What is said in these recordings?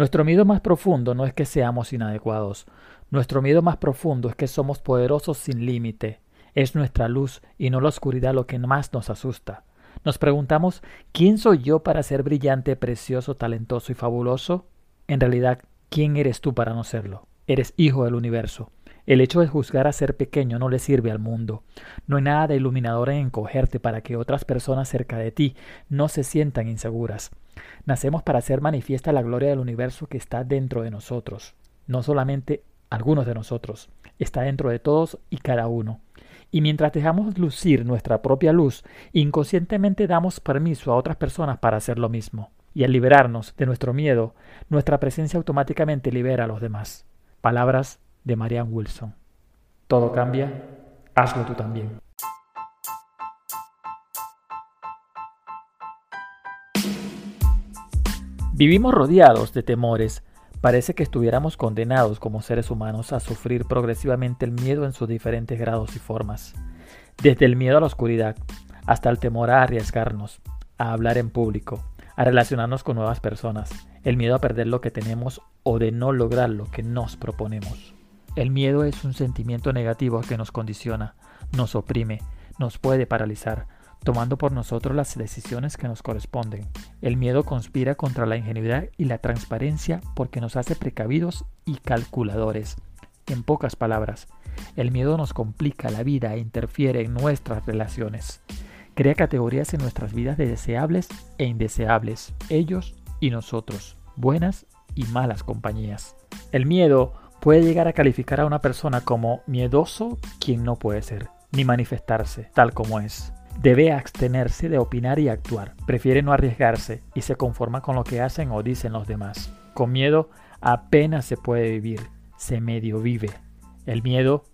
Nuestro miedo más profundo no es que seamos inadecuados. Nuestro miedo más profundo es que somos poderosos sin límite. Es nuestra luz y no la oscuridad lo que más nos asusta. Nos preguntamos, ¿quién soy yo para ser brillante, precioso, talentoso y fabuloso? En realidad, ¿quién eres tú para no serlo? Eres hijo del universo. El hecho de juzgar a ser pequeño no le sirve al mundo. No hay nada de iluminador en encogerte para que otras personas cerca de ti no se sientan inseguras. Nacemos para hacer manifiesta la gloria del universo que está dentro de nosotros. No solamente algunos de nosotros, está dentro de todos y cada uno. Y mientras dejamos lucir nuestra propia luz, inconscientemente damos permiso a otras personas para hacer lo mismo. Y al liberarnos de nuestro miedo, nuestra presencia automáticamente libera a los demás. Palabras de Marianne Wilson. Todo cambia, hazlo tú también. Vivimos rodeados de temores. Parece que estuviéramos condenados como seres humanos a sufrir progresivamente el miedo en sus diferentes grados y formas. Desde el miedo a la oscuridad hasta el temor a arriesgarnos, a hablar en público, a relacionarnos con nuevas personas, el miedo a perder lo que tenemos o de no lograr lo que nos proponemos. El miedo es un sentimiento negativo que nos condiciona, nos oprime, nos puede paralizar, tomando por nosotros las decisiones que nos corresponden. El miedo conspira contra la ingenuidad y la transparencia porque nos hace precavidos y calculadores. En pocas palabras, el miedo nos complica la vida e interfiere en nuestras relaciones. Crea categorías en nuestras vidas de deseables e indeseables, ellos y nosotros, buenas y malas compañías. El miedo puede llegar a calificar a una persona como miedoso quien no puede ser, ni manifestarse tal como es. Debe abstenerse de opinar y actuar, prefiere no arriesgarse y se conforma con lo que hacen o dicen los demás. Con miedo apenas se puede vivir, se medio vive. El miedo,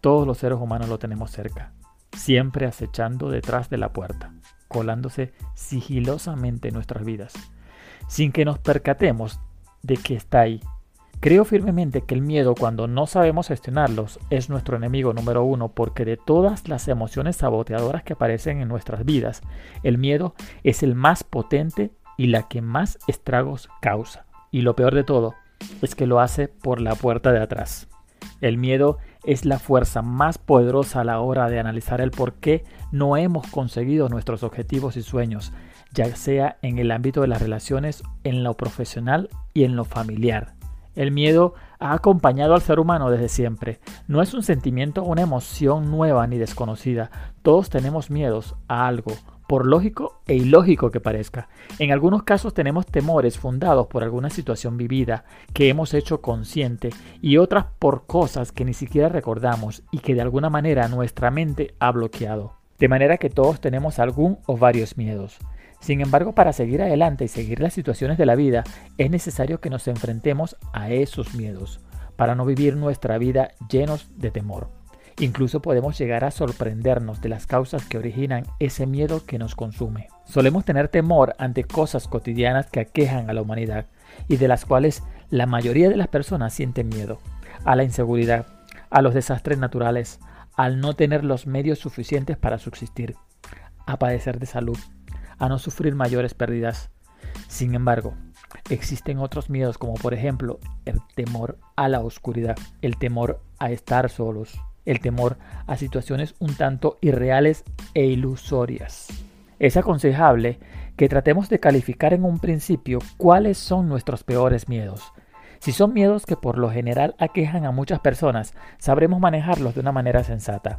todos los seres humanos lo tenemos cerca, siempre acechando detrás de la puerta, colándose sigilosamente en nuestras vidas, sin que nos percatemos de que está ahí Creo firmemente que el miedo, cuando no sabemos gestionarlos, es nuestro enemigo número uno porque de todas las emociones saboteadoras que aparecen en nuestras vidas, el miedo es el más potente y la que más estragos causa. Y lo peor de todo es que lo hace por la puerta de atrás. El miedo es la fuerza más poderosa a la hora de analizar el por qué no hemos conseguido nuestros objetivos y sueños, ya sea en el ámbito de las relaciones, en lo profesional y en lo familiar. El miedo ha acompañado al ser humano desde siempre. No es un sentimiento una emoción nueva ni desconocida. Todos tenemos miedos a algo, por lógico e ilógico que parezca. En algunos casos tenemos temores fundados por alguna situación vivida que hemos hecho consciente y otras por cosas que ni siquiera recordamos y que de alguna manera nuestra mente ha bloqueado. De manera que todos tenemos algún o varios miedos. Sin embargo, para seguir adelante y seguir las situaciones de la vida, es necesario que nos enfrentemos a esos miedos, para no vivir nuestra vida llenos de temor. Incluso podemos llegar a sorprendernos de las causas que originan ese miedo que nos consume. Solemos tener temor ante cosas cotidianas que aquejan a la humanidad y de las cuales la mayoría de las personas sienten miedo. A la inseguridad, a los desastres naturales, al no tener los medios suficientes para subsistir, a padecer de salud, a no sufrir mayores pérdidas. Sin embargo, existen otros miedos como por ejemplo el temor a la oscuridad, el temor a estar solos, el temor a situaciones un tanto irreales e ilusorias. Es aconsejable que tratemos de calificar en un principio cuáles son nuestros peores miedos. Si son miedos que por lo general aquejan a muchas personas, sabremos manejarlos de una manera sensata.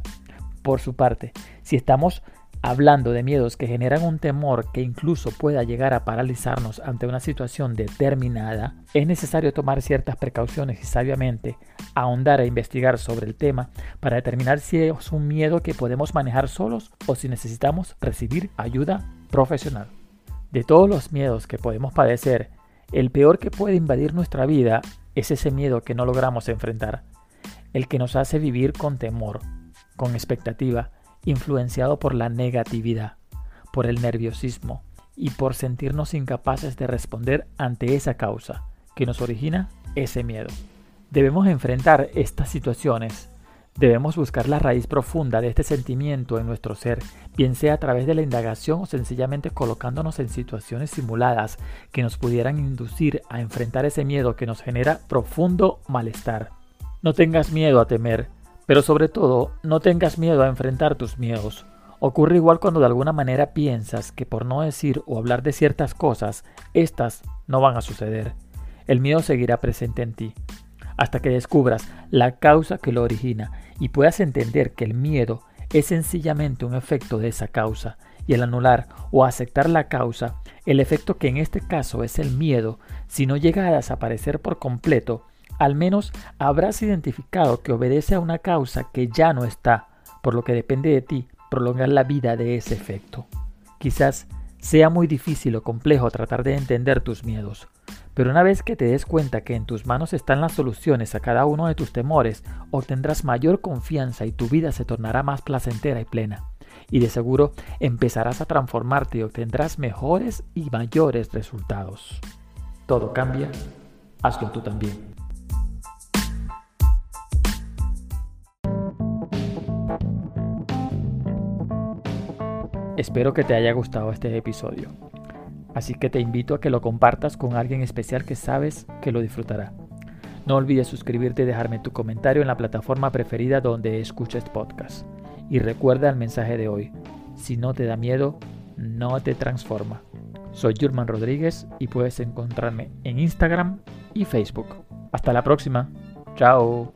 Por su parte, si estamos hablando de miedos que generan un temor que incluso pueda llegar a paralizarnos ante una situación determinada, es necesario tomar ciertas precauciones y sabiamente ahondar e investigar sobre el tema para determinar si es un miedo que podemos manejar solos o si necesitamos recibir ayuda profesional. De todos los miedos que podemos padecer, el peor que puede invadir nuestra vida es ese miedo que no logramos enfrentar, el que nos hace vivir con temor, con expectativa, influenciado por la negatividad, por el nerviosismo y por sentirnos incapaces de responder ante esa causa que nos origina ese miedo. Debemos enfrentar estas situaciones Debemos buscar la raíz profunda de este sentimiento en nuestro ser, bien sea a través de la indagación o sencillamente colocándonos en situaciones simuladas que nos pudieran inducir a enfrentar ese miedo que nos genera profundo malestar. No tengas miedo a temer, pero sobre todo no tengas miedo a enfrentar tus miedos. Ocurre igual cuando de alguna manera piensas que por no decir o hablar de ciertas cosas, éstas no van a suceder. El miedo seguirá presente en ti hasta que descubras la causa que lo origina y puedas entender que el miedo es sencillamente un efecto de esa causa y el anular o aceptar la causa, el efecto que en este caso es el miedo, si no llega a desaparecer por completo, al menos habrás identificado que obedece a una causa que ya no está, por lo que depende de ti prolongar la vida de ese efecto. Quizás sea muy difícil o complejo tratar de entender tus miedos, pero una vez que te des cuenta que en tus manos están las soluciones a cada uno de tus temores, obtendrás mayor confianza y tu vida se tornará más placentera y plena. Y de seguro empezarás a transformarte y obtendrás mejores y mayores resultados. Todo cambia, hazlo tú también. Espero que te haya gustado este episodio. Así que te invito a que lo compartas con alguien especial que sabes que lo disfrutará. No olvides suscribirte y dejarme tu comentario en la plataforma preferida donde escuches podcast. Y recuerda el mensaje de hoy. Si no te da miedo, no te transforma. Soy Jurman Rodríguez y puedes encontrarme en Instagram y Facebook. Hasta la próxima. Chao.